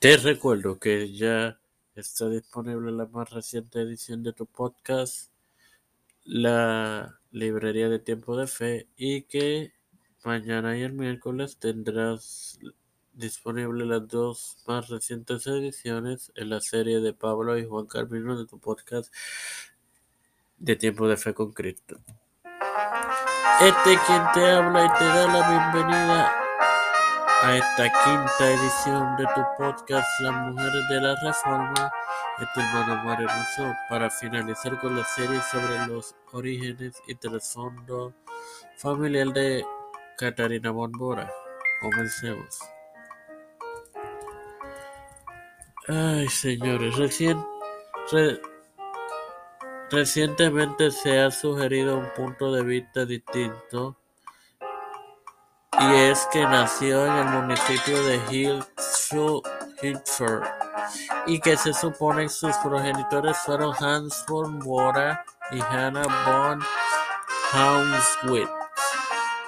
Te recuerdo que ya está disponible la más reciente edición de tu podcast, la librería de tiempo de fe, y que mañana y el miércoles tendrás disponible las dos más recientes ediciones en la serie de Pablo y Juan Carmino de tu podcast de tiempo de fe con Cristo. Este quien te habla y te da la bienvenida a esta quinta edición de tu podcast Las Mujeres de la Reforma, este hermano Mario Rousseau, para finalizar con la serie sobre los orígenes y trasfondo familiar de Catarina Bonbora. Comencemos. Ay, señores, recientemente se ha sugerido un punto de vista distinto y es que nació en el municipio de Hilford y que se supone sus progenitores fueron Hans von Bora y Hannah von Haunswitz.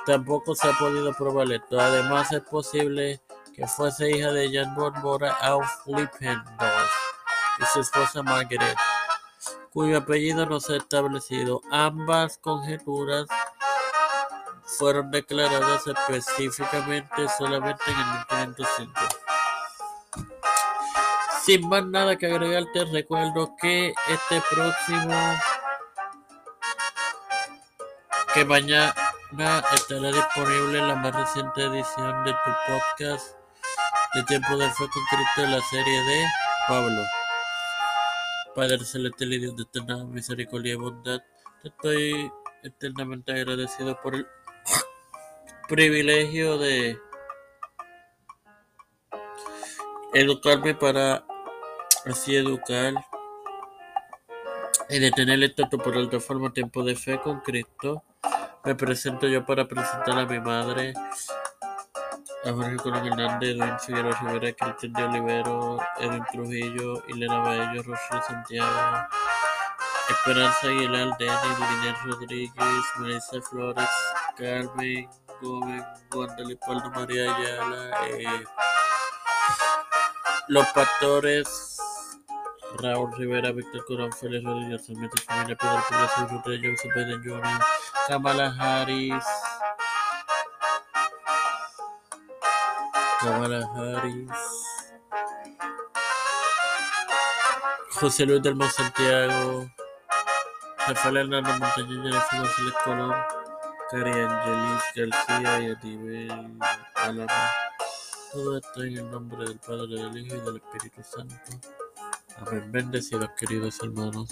Tampoco se ha podido probar esto. Además, es posible que fuese hija de Jan von Bora auf Lippendorf y su esposa Margaret, cuyo apellido no se ha establecido. Ambas conjeturas fueron declaradas específicamente solamente en el 1505. Sin más nada que agregar, te recuerdo que este próximo, que mañana estará disponible la más reciente edición de tu podcast de Tiempo de Fe con Cristo de la serie de Pablo. Padre Celestial y Dios de eterna misericordia y bondad, te estoy eternamente agradecido por el privilegio de educarme para así educar y de tener esto por alta forma tiempo de fe con Cristo. Me presento yo para presentar a mi madre, a Jorge Colón Hernández, Edwin Figueroa Rivera, Cristian de Olivero, Edwin Trujillo, Elena Baello, Rosario Santiago, Esperanza Aguilar, Denis, Liner Rodríguez, Melissa Flores, Carmen Gómez, Leopoldo María Ayala, eh, Los Pastores, Raúl Rivera, Víctor Corón, Félix Rodríguez, Sarmiento Familia, Pedro Pérez, Ruta, Joseph Biden Jr., Kamala Harris, Kamala Harris, José Luis del Santiago, Rafael Hernández Montañez, Jennifer González Colón, Cari Angelis García y Atibel Álava. Todo esto en el nombre del Padre, del Hijo y del Espíritu Santo. Amén. Bendecidos, queridos hermanos.